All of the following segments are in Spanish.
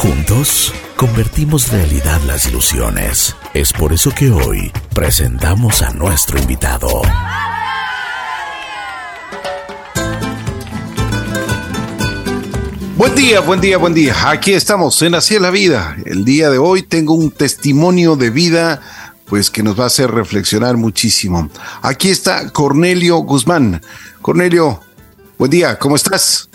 Juntos, convertimos realidad las ilusiones. Es por eso que hoy presentamos a nuestro invitado. Buen día, buen día, buen día. Aquí estamos en Así es la vida. El día de hoy tengo un testimonio de vida pues que nos va a hacer reflexionar muchísimo. Aquí está Cornelio Guzmán. Cornelio, buen día, ¿cómo estás?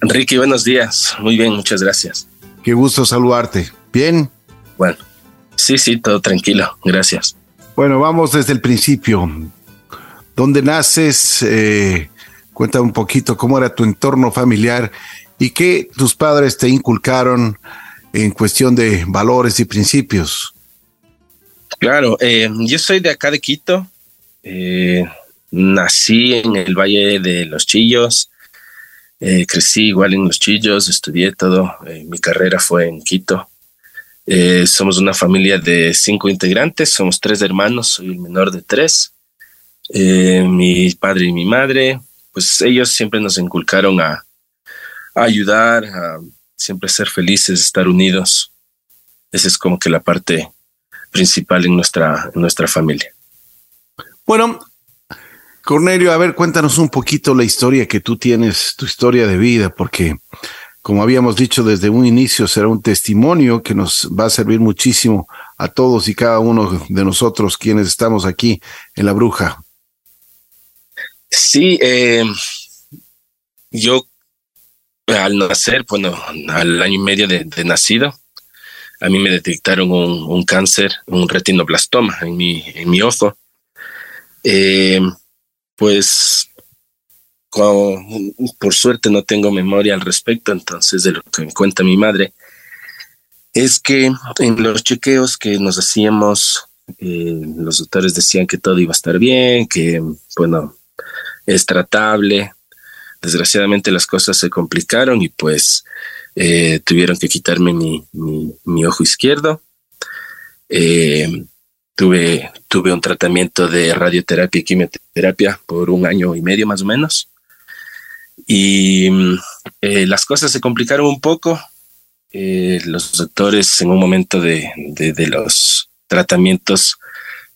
Enrique, buenos días. Muy bien, muchas gracias. Qué gusto saludarte. ¿Bien? Bueno, sí, sí, todo tranquilo. Gracias. Bueno, vamos desde el principio. ¿Dónde naces? Eh, cuenta un poquito cómo era tu entorno familiar y qué tus padres te inculcaron en cuestión de valores y principios. Claro, eh, yo soy de acá de Quito. Eh, nací en el Valle de los Chillos. Eh, crecí igual en Los Chillos, estudié todo. mi carrera fue en Quito. somos una familia de cinco integrantes, somos tres hermanos, soy el menor de tres. mi padre y mi madre, pues ellos siempre nos inculcaron a, ayudar, a siempre ser felices, estar unidos. Esa es como que la parte principal en nuestra, en nuestra familia. Bueno, Cornelio, a ver, cuéntanos un poquito la historia que tú tienes, tu historia de vida, porque como habíamos dicho desde un inicio, será un testimonio que nos va a servir muchísimo a todos y cada uno de nosotros quienes estamos aquí en La Bruja. Sí, eh, yo al nacer, bueno, al año y medio de, nacido, a mí me detectaron un, cáncer, un retinoblastoma en mi, en mi ojo. Eh, pues por suerte no tengo memoria al respecto, entonces de lo que me cuenta mi madre, es que en los chequeos que nos hacíamos, eh, los doctores decían que todo iba a estar bien, que bueno, es tratable, desgraciadamente las cosas se complicaron y pues eh, tuvieron que quitarme mi, mi, ojo izquierdo. Eh, tuve, tuve un tratamiento de radioterapia y quimioterapia por un año y medio más o menos. Y eh, las cosas se complicaron un poco. los doctores en un momento de, de, de, los tratamientos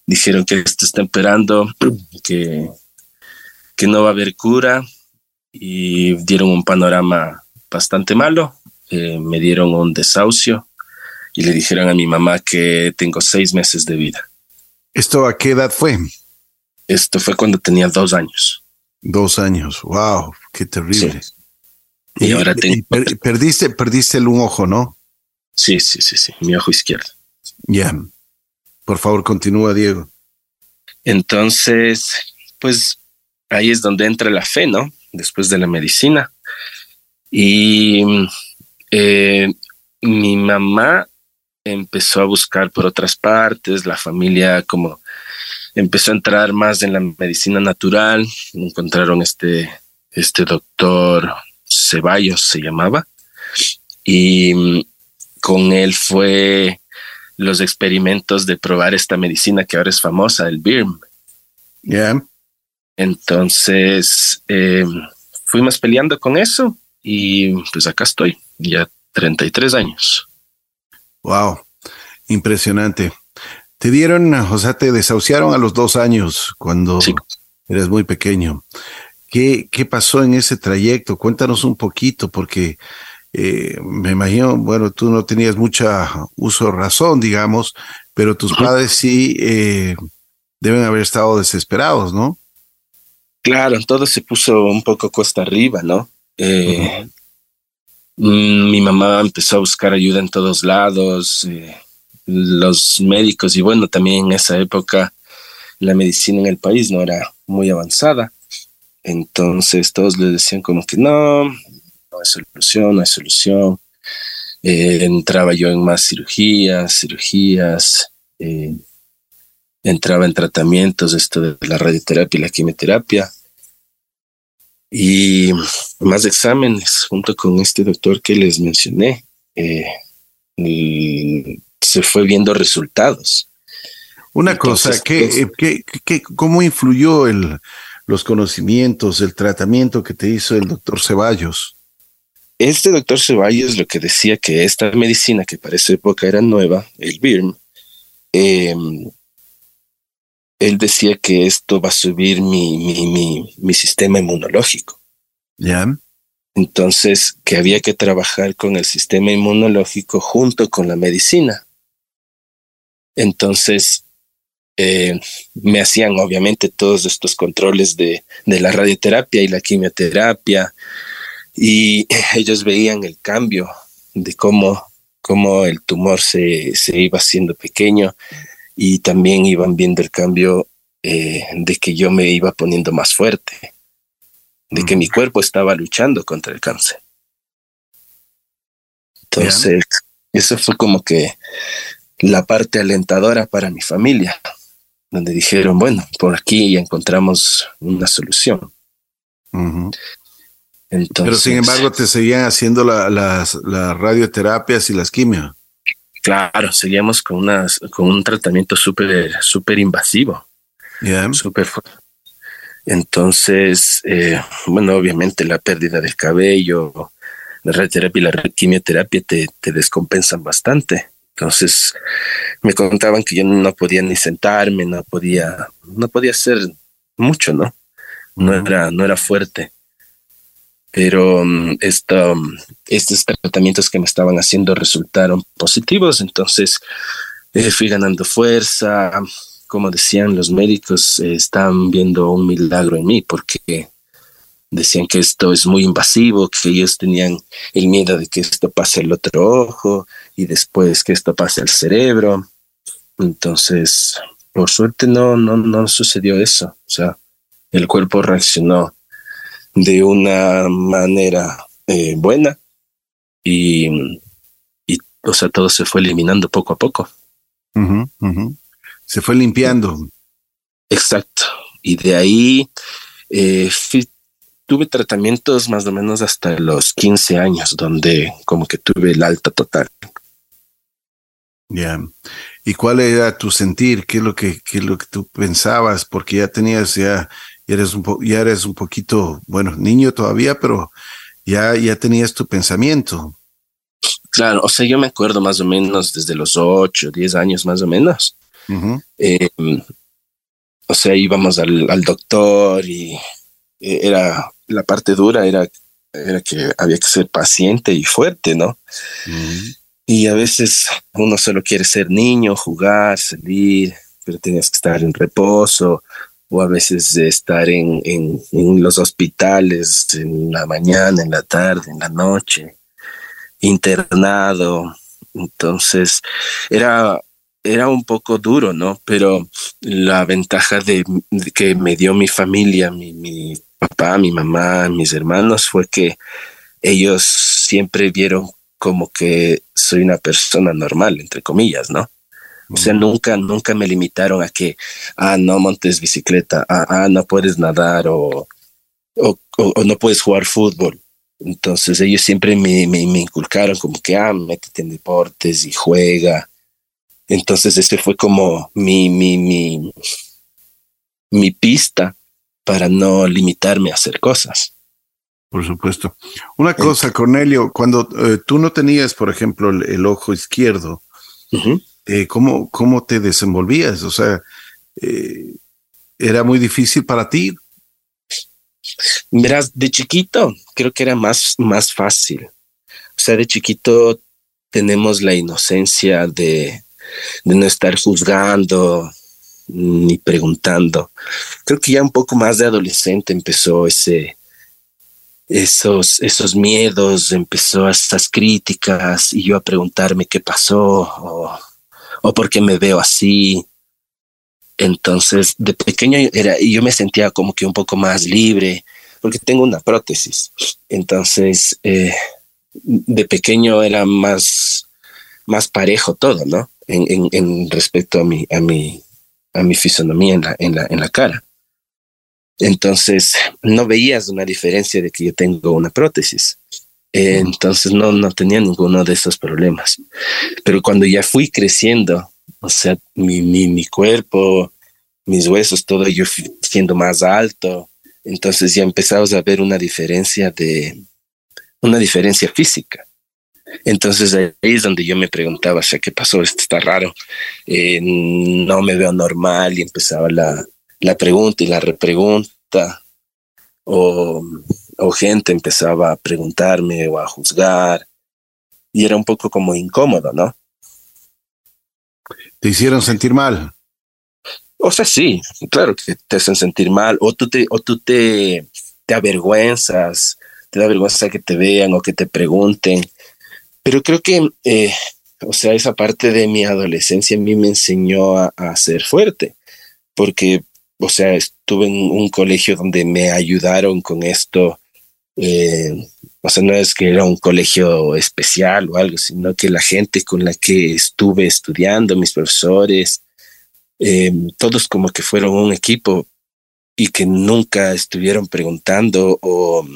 dijeron que esto está empeorando, que, que no va a haber cura, y dieron un panorama bastante malo. Eh, me dieron un desahucio y le dijeron a mi mamá que tengo seis meses de vida. ¿Esto a qué edad fue? Esto fue cuando tenía dos años. Dos años, wow, qué terrible. Y, ahora tengo... perdiste, perdiste el un ojo, ¿no? Sí, sí, sí, sí, mi ojo izquierdo. Ya. Por favor, continúa, Diego. Entonces, pues ahí es donde entra la fe, ¿no? después de la medicina. Y eh, mi mamá empezó a buscar por otras partes, la familia como empezó a entrar más en la medicina natural, encontraron este, este doctor Ceballos se llamaba, y con él fue los experimentos de probar esta medicina que ahora es famosa, el BIRM. Entonces, eh, fuimos peleando con eso y pues acá estoy, ya 33 años. Wow, impresionante. Te dieron, o sea, te desahuciaron a los dos años cuando eres muy pequeño. ¿Qué, ¿Qué pasó en ese trayecto? Cuéntanos un poquito, porque eh, me imagino, bueno, tú no tenías mucha uso razón, digamos, pero tus padres sí eh, deben haber estado desesperados, ¿no? Claro, todo se puso un poco cuesta arriba, ¿no? Eh, mi mamá empezó a buscar ayuda en todos lados, eh, los médicos, y bueno, también en esa época la medicina en el país no era muy avanzada. Entonces todos le decían como que no, no hay solución, no hay solución. Eh, entraba yo en más cirugías, cirugías entraba en tratamientos, esto de la radioterapia y la quimioterapia. Y más exámenes junto con este doctor que les mencioné. Eh, se fue viendo resultados. Una cosa, pues, ¿qué, qué, cómo influyó el, los conocimientos, el tratamiento que te hizo el doctor Ceballos? este doctor Ceballos lo que decía que esta medicina, que para esa época era nueva, el BIRM, em, él decía que esto va a subir mi, mi, mi, sistema inmunológico. Ya. Entonces, que había que trabajar con el sistema inmunológico junto con la medicina. Entonces, eh, me hacían obviamente todos estos controles de, de, la radioterapia y la quimioterapia y ellos veían el cambio de cómo, cómo el tumor se, se iba haciendo pequeño y también iban viendo el cambio eh, de que yo me iba poniendo más fuerte, de que mi cuerpo estaba luchando contra el cáncer. Entonces, eso fue como que la parte alentadora para mi familia, donde dijeron, bueno, por aquí encontramos una solución. Pero sin embargo te seguían haciendo las, radioterapias y las quimios. Claro, seguíamos con, unas, con un tratamiento súper súper invasivo. Súper Entonces, eh, bueno, obviamente la pérdida del cabello, la radioterapia y la quimioterapia te, te descompensan bastante. Entonces me contaban que yo no podía ni sentarme, no podía, no podía hacer mucho, ¿no? No era, no era fuerte. Pero mm, esto, estos tratamientos que me estaban haciendo resultaron positivos, entonces eh, fui ganando fuerza. Como decían los médicos, eh, estaban viendo un milagro en mí porque decían que esto es muy invasivo, que ellos tenían el miedo de que esto pase al otro ojo y después que esto pase al cerebro. Entonces, por suerte no, no, no sucedió eso. O sea, el cuerpo reaccionó de una manera eh, buena y, y, o sea, todo se fue eliminando poco a poco. Se fue limpiando. Exacto. Y de ahí eh, tuve tratamientos más o menos hasta los 15 años, donde como que tuve el alta total. Ya. ¿Y cuál era tu sentir? ¿Qué es lo que, qué es lo que tú pensabas? Porque ya tenías, ya, eres un ya eres un poquito, bueno, niño todavía, pero ya, ya tenías tu pensamiento. Claro, o sea, yo me acuerdo más o menos desde los 8, 10 años más o menos. Em, o sea, íbamos al, al doctor y eh, era la parte dura era, era que había que ser paciente y fuerte, ¿no? Y a veces uno solo quiere ser niño, jugar, salir, pero tienes que estar en reposo o a veces estar en, en, los hospitales en la mañana, en la tarde, en la noche, internado. Entonces era era un poco duro, ¿no? Pero la ventaja de, que me dio mi familia, mi, mi, papá, mi mamá, mis hermanos, fue que ellos siempre vieron como que soy una persona normal, entre comillas, ¿no? O sea, nunca, nunca me limitaron a que, ah, no montes bicicleta, ah, ah no puedes nadar o, o, no puedes jugar fútbol. Entonces ellos siempre me, me, me, inculcaron como que, ah, métete en deportes y juega. Entonces ese fue como mi, mi, mi, mi pista para no limitarme a hacer cosas. Por supuesto. Una cosa, Cornelio, cuando eh, tú no tenías, por ejemplo, el, ojo izquierdo, eh, ¿cómo, ¿cómo, te desenvolvías? O sea, eh, ¿era muy difícil para ti? Verás, de chiquito creo que era más, más fácil. O sea, de chiquito tenemos la inocencia de, no estar juzgando, ni preguntando. Creo que ya un poco más de adolescente empezó ese, esos, esos miedos, empezó esas críticas y yo a preguntarme qué pasó o, o por qué me veo así. Entonces, de pequeño era, yo me sentía como que un poco más libre, porque tengo una prótesis. Entonces, eh, de pequeño era más, más parejo todo, ¿no? En, en, en respecto a mi, a mi, a mi fisonomía en la, en la, en la cara. Entonces, no veías una diferencia de que yo tengo una prótesis. Entonces, no, no tenía ninguno de esos problemas. Pero cuando ya fui creciendo, o sea, mi, mi, mi cuerpo, mis huesos, todo yo siendo más alto, entonces ya empezamos a ver una diferencia de, una diferencia física. Entonces ahí es donde yo me preguntaba, o sea, ¿qué pasó? Esto está raro, eh, no me veo normal y empezaba la, la pregunta y la repregunta, o, o gente empezaba a preguntarme o a juzgar, y era un poco como incómodo, ¿no? ¿Te hicieron sentir mal? O sea, sí, claro que te hacen sentir mal, o tú te, o tú te, te avergüenzas, te da vergüenza que te vean o que te pregunten. Pero creo que, eh, o sea, esa parte de mi adolescencia a mí me enseñó a, ser fuerte, porque, o sea, estuve en un colegio donde me ayudaron con esto. Eh, o sea, no es que era un colegio especial o algo, sino que la gente con la que estuve estudiando, mis profesores, eh, todos como que fueron un equipo y que nunca estuvieron preguntando o,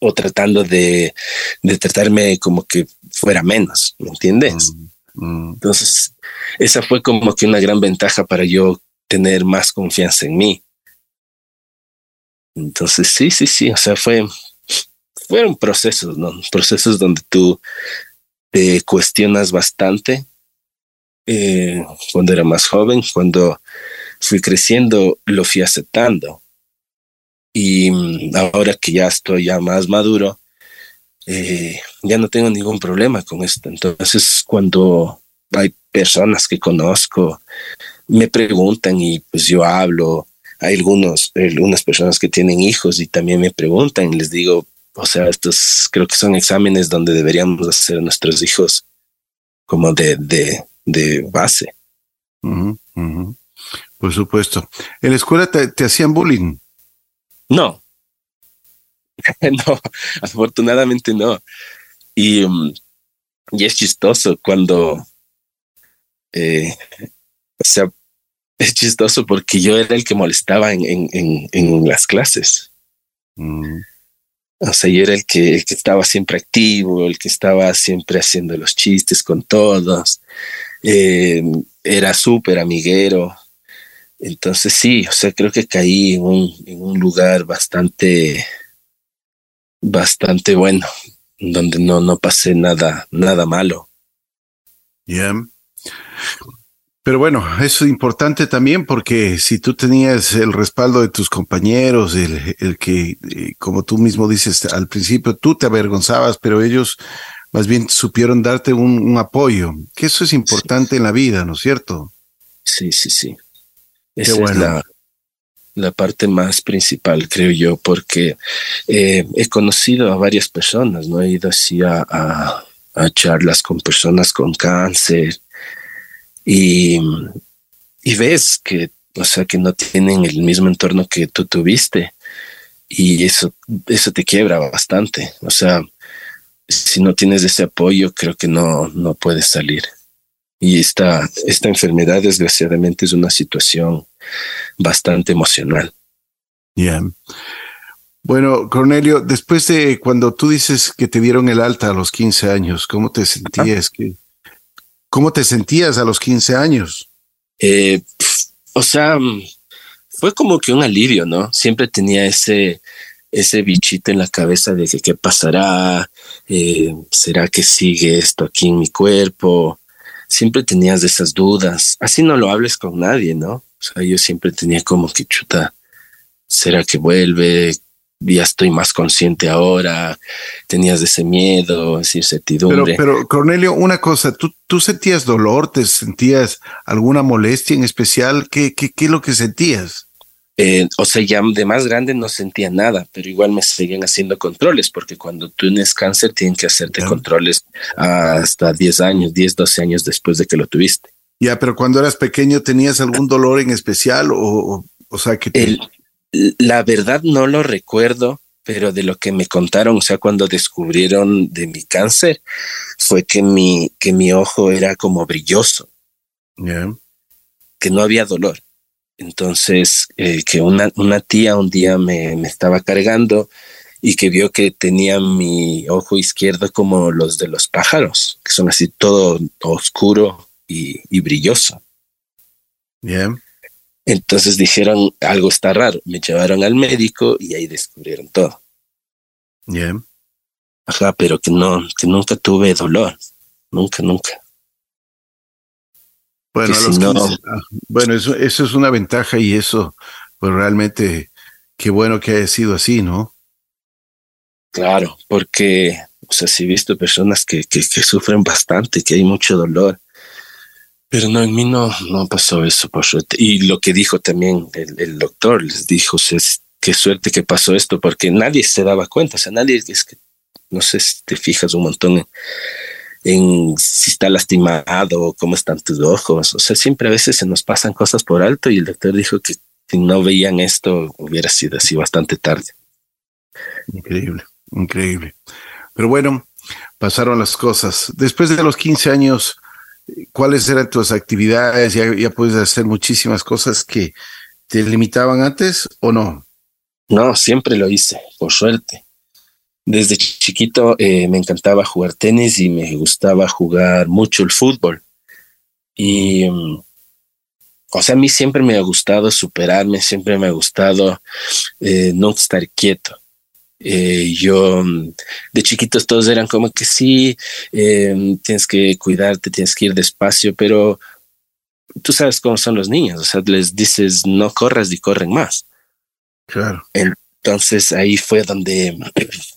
o tratando de, de, tratarme como que fuera menos, ¿me entiendes? Mm, mm. Entonces, esa fue como que una gran ventaja para yo tener más confianza en mí. Entonces, sí, sí, sí, o sea, fue, fueron procesos, ¿no? Procesos donde tú te cuestionas bastante. Eh, cuando era más joven, cuando fui creciendo, lo fui aceptando. Y mm, ahora que ya estoy ya más maduro, eh, ya no tengo ningún problema con esto. Entonces, cuando hay personas que conozco, me preguntan y pues yo hablo. Hay algunos, algunas personas que tienen hijos y también me preguntan y les digo, o sea, estos creo que son exámenes donde deberíamos hacer a nuestros hijos como de, de, de base. Por supuesto. ¿En la escuela te, hacían bullying? No. no, afortunadamente no. Y, um, y es chistoso cuando, eh, o sea, es chistoso porque yo era el que molestaba en, en, en, las clases. Mm. O sea, yo era el que, el que estaba siempre activo, el que estaba siempre haciendo los chistes con todos. Eh, era súper amiguero. Entonces sí, o sea, creo que caí en un, en un lugar bastante, bastante bueno, donde no, no pasé nada, nada malo. Yeah. Pero bueno, eso es importante también porque si tú tenías el respaldo de tus compañeros, el, el que, eh, como tú mismo dices al principio, tú te avergonzabas, pero ellos más bien supieron darte un, apoyo, que eso es importante en la vida, ¿no es cierto? Sí, sí, sí. Esa es la, la, parte más principal, creo yo, porque eh, he conocido a varias personas, ¿no? He ido así a, a charlas con personas con cáncer, y, y ves que, o sea, que no tienen el mismo entorno que tú tuviste y eso, eso te quiebra bastante. O sea, si no tienes ese apoyo, creo que no, no puedes salir. Y esta, esta enfermedad, desgraciadamente, es una situación bastante emocional. Ya. Bueno, Cornelio, después de cuando tú dices que te dieron el alta a los 15 años, ¿cómo te sentías? que ¿Cómo te sentías a los 15 años? Eh, o sea, fue como que un alivio, ¿no? Siempre tenía ese, ese bichito en la cabeza de que qué pasará, eh, será que sigue esto aquí en mi cuerpo. Siempre tenías esas dudas. Así no lo hables con nadie, ¿no? O sea, yo siempre tenía como que chuta, ¿será que vuelve? Ya estoy más consciente ahora, tenías ese miedo, esa incertidumbre. Pero, pero Cornelio, una cosa, ¿tú, ¿tú sentías dolor? ¿Te sentías alguna molestia en especial? ¿Qué, qué, qué es lo que sentías? Eh, o sea, ya de más grande no sentía nada, pero igual me seguían haciendo controles, porque cuando tú tienes cáncer tienen que hacerte controles hasta 10 años, 10, 12 años después de que lo tuviste. Ya, pero cuando eras pequeño, ¿tenías algún dolor en especial? O, o, sea, que te la verdad no lo recuerdo, pero de lo que me contaron, o sea, cuando descubrieron de mi cáncer, fue que mi, que mi ojo era como brilloso, que no había dolor. Entonces, eh, que una, una tía un día me, me estaba cargando y que vio que tenía mi ojo izquierdo como los de los pájaros, que son así todo oscuro y, y brilloso. Bien. Entonces dijeron, algo está raro. Me llevaron al médico y ahí descubrieron todo. Bien. Ajá, pero que no, que nunca tuve dolor. Nunca, nunca. Bueno, ah, bueno, eso, eso es una ventaja y eso, pues realmente, qué bueno que haya sido así, ¿no? Claro, porque, o sea, sí he visto personas que, que, que sufren bastante, que hay mucho dolor, pero no, en mí no, no pasó eso, por suerte. Y lo que dijo también el, doctor, les dijo, qué suerte que pasó esto, porque nadie se daba cuenta, o sea, nadie, es que, no sé te fijas un montón en en si está lastimado, cómo están tus ojos. O sea, siempre a veces se nos pasan cosas por alto y el doctor dijo que si no veían esto hubiera sido así bastante tarde. Increíble, increíble. Pero bueno, pasaron las cosas. Después de los 15 años, ¿cuáles eran tus actividades? ¿Ya, ya puedes hacer muchísimas cosas que te limitaban antes o no? No, siempre lo hice, por suerte. Desde chiquito eh, me encantaba jugar tenis y me gustaba jugar mucho el fútbol. Y, mm, o sea, a mí siempre me ha gustado superarme, siempre me ha gustado eh, no estar quieto. Eh, yo, mm, de chiquitos todos eran como que sí, tienes que cuidarte, tienes que ir despacio, pero tú sabes cómo son los niños, o sea, les dices no corras y corren más. Claro. Entonces ahí fue donde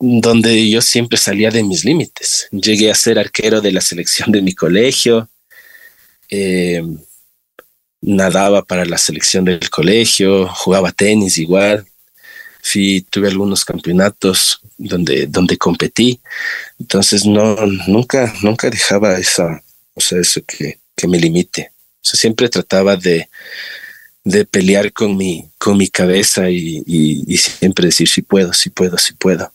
donde yo siempre salía de mis límites. Llegué a ser arquero de la selección de mi colegio, eh, nadaba para la selección del colegio, jugaba tenis igual, fui, tuve algunos campeonatos donde, donde competí, entonces no, nunca, nunca dejaba esa, o sea, eso que, que me limite. O sea, siempre trataba de, de pelear con mi, con mi cabeza y, y, y siempre decir si puedo, si puedo, si puedo.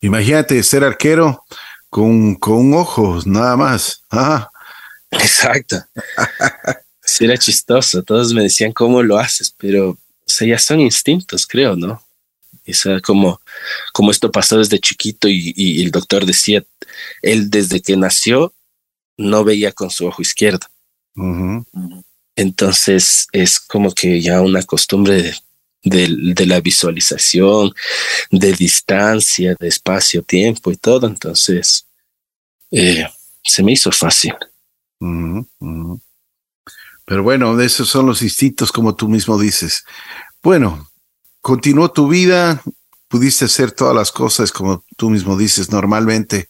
Imagínate ser arquero con, con un ojo, nada más. Ah. Exacto. sí, era chistoso. Todos me decían cómo lo haces, pero o sea, ya son instintos, creo, ¿no? O sea, como, como esto pasó desde chiquito y, y, el doctor decía, él desde que nació no veía con su ojo izquierdo. Entonces es como que ya una costumbre de, la visualización, de distancia, de espacio, tiempo y todo. Entonces, eh, se me hizo fácil. Pero bueno, esos son los instintos, como tú mismo dices. Bueno, continuó tu vida, pudiste hacer todas las cosas como tú mismo dices normalmente.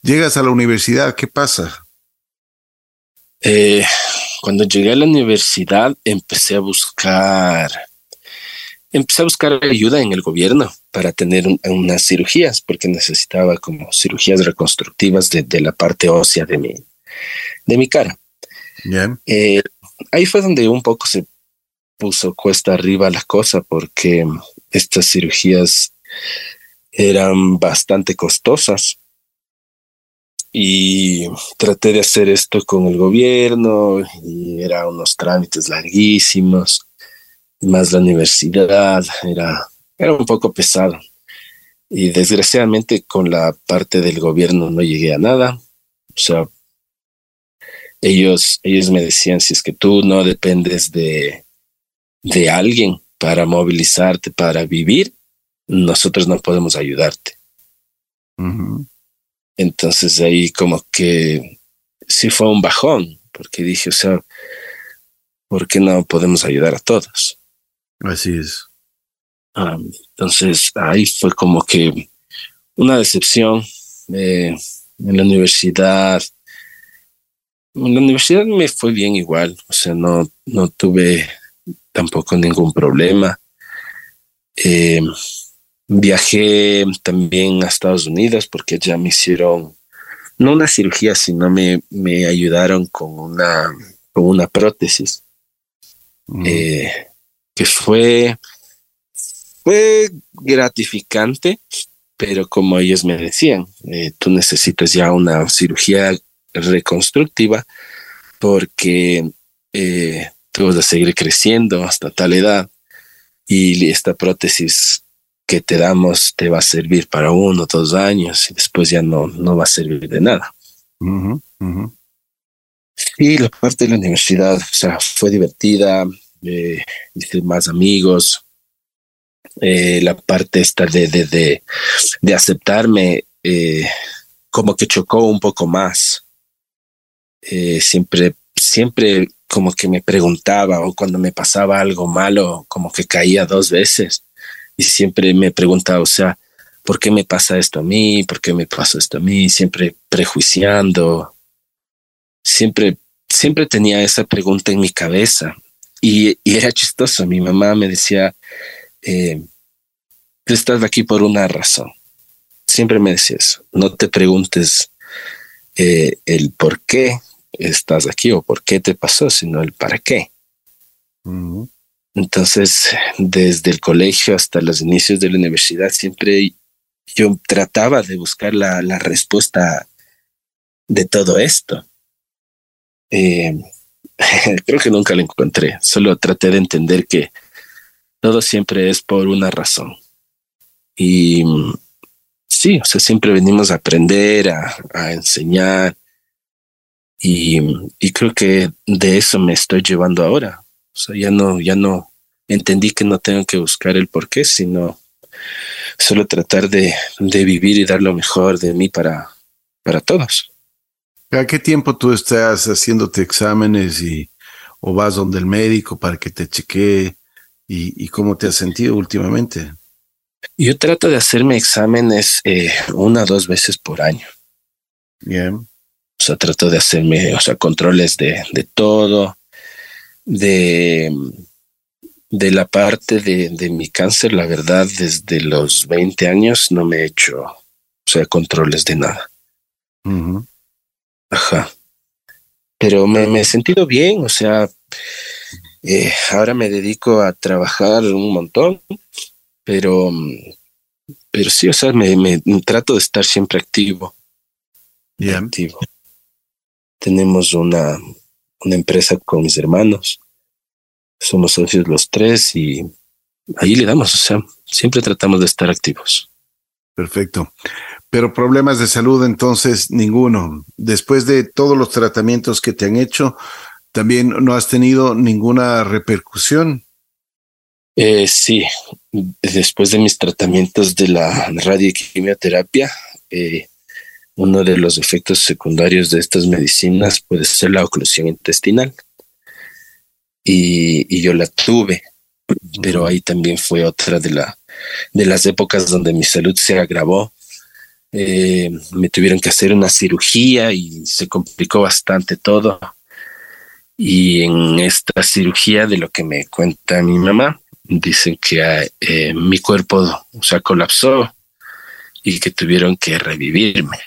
Llegas a la universidad, ¿qué pasa? Eh, cuando llegué a la universidad empecé a buscar empecé a buscar ayuda en el gobierno para tener unas cirugías, porque necesitaba como cirugías reconstructivas de, la parte ósea de mi, de mi cara. Eh, ahí fue donde un poco se puso cuesta arriba la cosa, porque estas cirugías eran bastante costosas. Y traté de hacer esto con el gobierno y eran unos trámites larguísimos más la universidad, era, era un poco pesado. Y desgraciadamente con la parte del gobierno no llegué a nada. O sea, ellos, ellos me decían, si es que tú no dependes de, de alguien para movilizarte, para vivir, nosotros no podemos ayudarte. Entonces ahí como que sí fue un bajón, porque dije, o sea, ¿por qué no podemos ayudar a todos? Así es. Ah, entonces ahí fue como que una decepción eh, en la universidad. En la universidad me fue bien igual, o sea, no, no tuve tampoco ningún problema. Eh, viajé también a Estados Unidos porque ya me hicieron, no una cirugía, sino me, me ayudaron con una, con una prótesis. Mm. Eh, que fue, fue gratificante, pero como ellos me decían, eh, tú necesitas ya una cirugía reconstructiva porque eh, tú vas a seguir creciendo hasta tal edad y esta prótesis que te damos te va a servir para uno o dos años y después ya no, no va a servir de nada. Y la parte de la universidad, o sea, fue divertida, eh, hice más amigos, eh, la parte esta de, de, de, aceptarme eh, como que chocó un poco más. Eh, siempre, siempre como que me preguntaba o cuando me pasaba algo malo, como que caía dos veces y siempre me preguntaba, o sea, ¿por qué me pasa esto a mí? ¿Por qué me pasa esto a mí? Siempre prejuiciando. Siempre, siempre tenía esa pregunta en mi cabeza y, y era chistoso. Mi mamá me decía, eh, tú estás aquí por una razón. Siempre me decía eso. No te preguntes eh, el por qué estás aquí o por qué te pasó, sino el para qué. Entonces, desde el colegio hasta los inicios de la universidad, siempre yo trataba de buscar la, la respuesta de todo esto. Eh, creo que nunca la encontré, solo traté de entender que todo siempre es por una razón. Y sí, o sea, siempre venimos a aprender, a, a enseñar. Y, y, creo que de eso me estoy llevando ahora. O sea, ya no, ya no entendí que no tengo que buscar el por qué, sino solo tratar de, de vivir y dar lo mejor de mí para, para todos. ¿A qué tiempo tú estás haciéndote exámenes y o vas donde el médico para que te chequee y, y cómo te has sentido últimamente? Yo trato de hacerme exámenes eh, una o dos veces por año. Bien. O sea, trato de hacerme, o sea, controles de, de todo, de, de la parte de, de, mi cáncer, la verdad, desde los 20 años no me he hecho, o sea, controles de nada. Ajá. Pero me, me, he sentido bien, o sea, eh, ahora me dedico a trabajar un montón, pero, pero sí, o sea, me, me trato de estar siempre activo. Yeah. Activo. Tenemos una, una empresa con mis hermanos, somos socios los tres y ahí le damos, o sea, siempre tratamos de estar activos. Perfecto. Pero problemas de salud, entonces, ninguno. Después de todos los tratamientos que te han hecho, también no has tenido ninguna repercusión. Eh, sí, después de mis tratamientos de la radioquimioterapia, eh, uno de los efectos secundarios de estas medicinas puede ser la oclusión intestinal. Y, yo la tuve, pero ahí también fue otra de, la, de las épocas donde mi salud se agravó eh, me tuvieron que hacer una cirugía y se complicó bastante todo. Y en esta cirugía, de lo que me cuenta mi mamá, dicen que eh, mi cuerpo o sea, colapsó y que tuvieron que revivirme.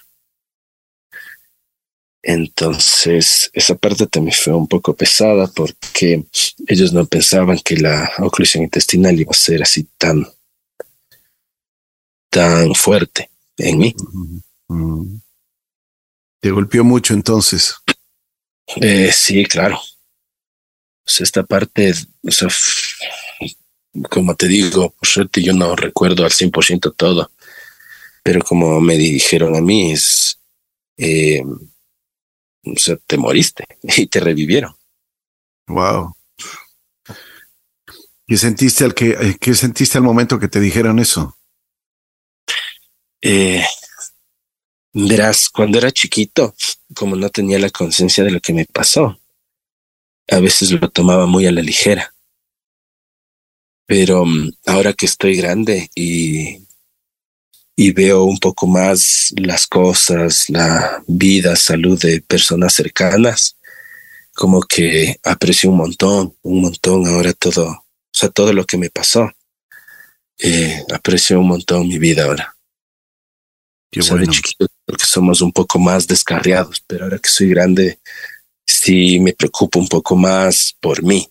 Entonces, esa parte también fue un poco pesada porque ellos no pensaban que la oclusión intestinal iba a ser así tan, tan fuerte en mí. ¿Te golpeó mucho entonces? Eh, sí, claro. Pues esta parte, o sea, como te digo, por suerte yo no recuerdo al 100% todo, pero como me dijeron a mí, es, eh, o sea, te moriste y te revivieron. Wow. ¿Qué sentiste al que, qué sentiste al momento que te dijeron eso? Eh, verás, cuando era chiquito, como no tenía la conciencia de lo que me pasó, a veces lo tomaba muy a la ligera. Pero mm, ahora que estoy grande y, y veo un poco más las cosas, la vida, salud de personas cercanas, como que aprecio un montón, un montón ahora todo, o sea, todo lo que me pasó. Eh, aprecio un montón mi vida ahora. Qué bueno. de chiquito porque somos un poco más descarriados, pero ahora que soy grande, sí me preocupo un poco más por mí.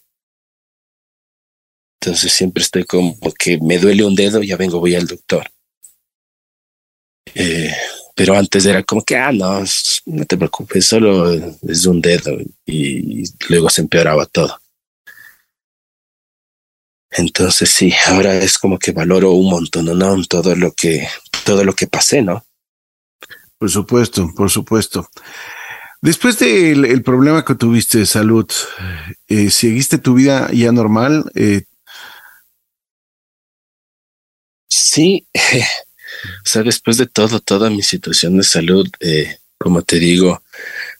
Entonces siempre estoy como que me duele un dedo, ya vengo, voy al doctor. Eh, pero antes era como que, ah, no, no te preocupes, solo es un dedo y luego se empeoraba todo. Entonces sí, ahora es como que valoro un montón, ¿no? Todo lo que, todo lo que pasé, ¿no? Por supuesto, por supuesto. Después del el problema que tuviste de salud, eh, ¿seguiste tu vida ya normal? Eh, Sí, o sea, después de todo, toda mi situación de salud, eh, como te digo,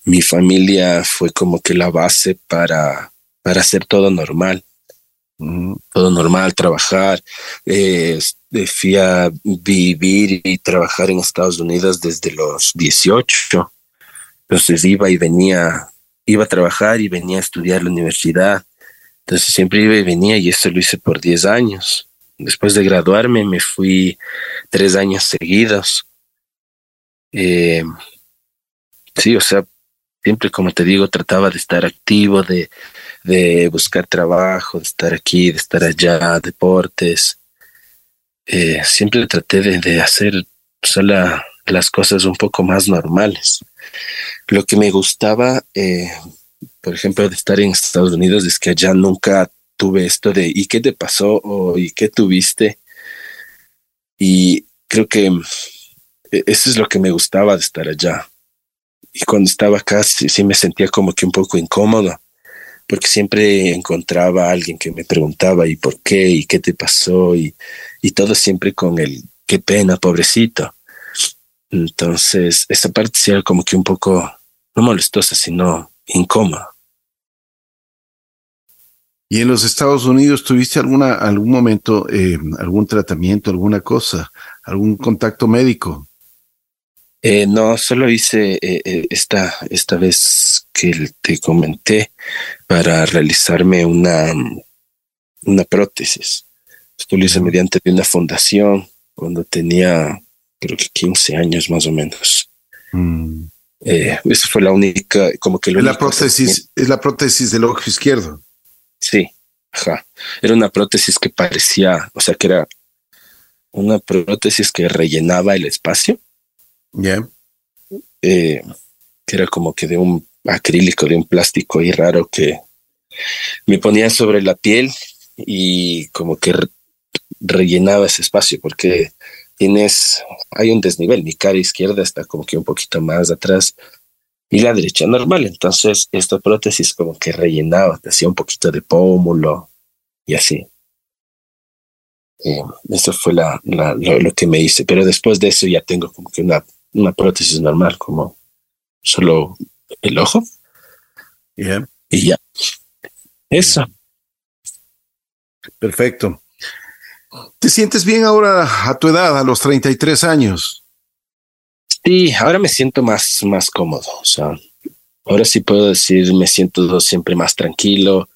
mi familia fue como que la base para, para hacer todo normal. Todo normal, trabajar. Eh, fui a vivir y trabajar en Estados Unidos desde los 18. Entonces iba y venía, iba a trabajar y venía a estudiar la universidad. Entonces siempre iba y venía y eso lo hice por 10 años. Después de graduarme me fui tres años seguidos. Eh, sí, o sea, siempre como te digo, trataba de estar activo, de, de buscar trabajo, de estar aquí, de estar allá, deportes. Eh, siempre traté de, hacer las cosas un poco más normales. Lo que me gustaba, eh, por ejemplo, de estar en Estados Unidos es que allá nunca tuve esto de ¿y qué te pasó? ¿y qué tuviste? Y creo que eh, eso es lo que me gustaba de estar allá. Y cuando estaba acá sí, me sentía como que un poco incómodo, porque siempre encontraba alguien que me preguntaba ¿y por qué? ¿y qué te pasó? Y, y todo siempre con el qué pena, pobrecito. Entonces, esa parte sí era como que un poco, no molestosa, sino incómoda. ¿Y en los Estados Unidos tuviste alguna, algún momento, eh, algún tratamiento, alguna cosa, algún contacto médico? Eh, no, solo hice eh, esta, esta vez que te comenté para realizarme una, una prótesis. Esto lo hice mediante una fundación cuando tenía, creo que 15 años más o menos. Mm. esa fue la única, como que la prótesis, es la prótesis del ojo izquierdo. Sí, ajá. Era una prótesis que parecía, o sea, que era una prótesis que rellenaba el espacio. Ya. Eh, que era como que de un acrílico, de un plástico ahí raro que me ponía sobre la piel y como que rellenaba ese espacio porque tienes, hay un desnivel, mi cara izquierda está como que un poquito más atrás y la derecha normal. Entonces, esta prótesis como que rellenaba, te hacía un poquito de pómulo y así. Eh, eso fue la, lo, que me hice. Pero después de eso ya tengo como que una, una prótesis normal, como solo el ojo. Y ya. Eso. Perfecto. ¿Te sientes bien ahora a tu edad, a los 33 años? Sí, ahora me siento más, más cómodo. O sea, ahora sí puedo decir, me siento siempre más tranquilo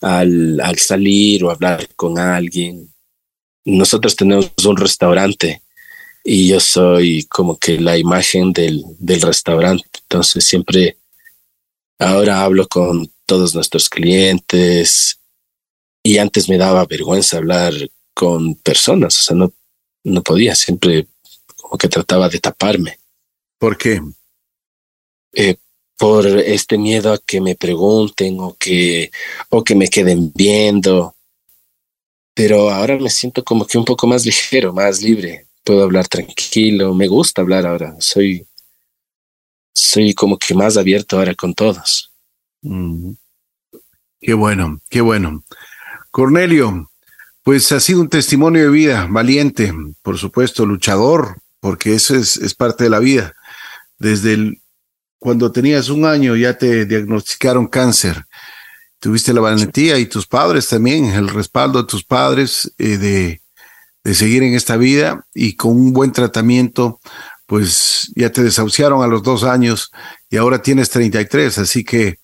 al, al salir o hablar con alguien. Nosotros tenemos un restaurante y yo soy como que la imagen del, del restaurante. Entonces siempre ahora hablo con todos nuestros clientes y antes me daba vergüenza hablar con personas, o sea, no, no podía, siempre como que trataba de taparme. ¿Por qué? Eh, por este miedo a que me pregunten o que, o que me queden viendo. Pero ahora me siento como que un poco más ligero, más libre. Puedo hablar tranquilo. Me gusta hablar ahora. Soy, soy como que más abierto ahora con todos. Mm. Qué bueno, qué bueno. Cornelio, pues ha sido un testimonio de vida, valiente, por supuesto, luchador, porque eso es, es parte de la vida desde el, cuando tenías un año ya te diagnosticaron cáncer. Tuviste la valentía y tus padres también, el respaldo de tus padres eh, de, de seguir en esta vida y con un buen tratamiento, pues ya te desahuciaron a los dos años y ahora tienes 33, así que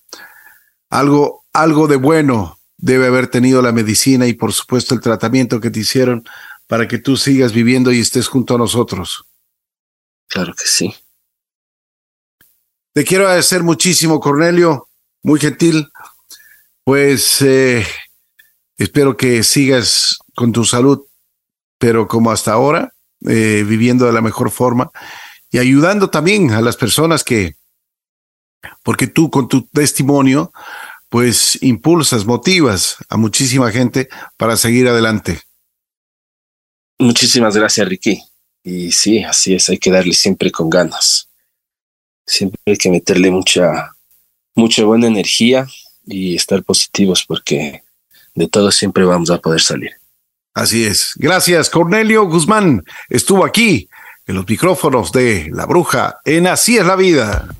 algo, algo de bueno debe haber tenido la medicina y por supuesto el tratamiento que te hicieron para que tú sigas viviendo y estés junto a nosotros. Claro que sí. Te quiero agradecer muchísimo, Cornelio, muy gentil. Pues eh, espero que sigas con tu salud, pero como hasta ahora, eh, viviendo de la mejor forma y ayudando también a las personas que, porque tú con tu testimonio, pues impulsas, motivas a muchísima gente para seguir adelante. Muchísimas gracias, Ricky. Y sí, así es, hay que darle siempre con ganas siempre hay que meterle mucha, mucha buena energía y estar positivos porque de todo siempre vamos a poder salir. Así es. Gracias, Cornelio Guzmán. Estuvo aquí en los micrófonos de La Bruja en Así es la vida.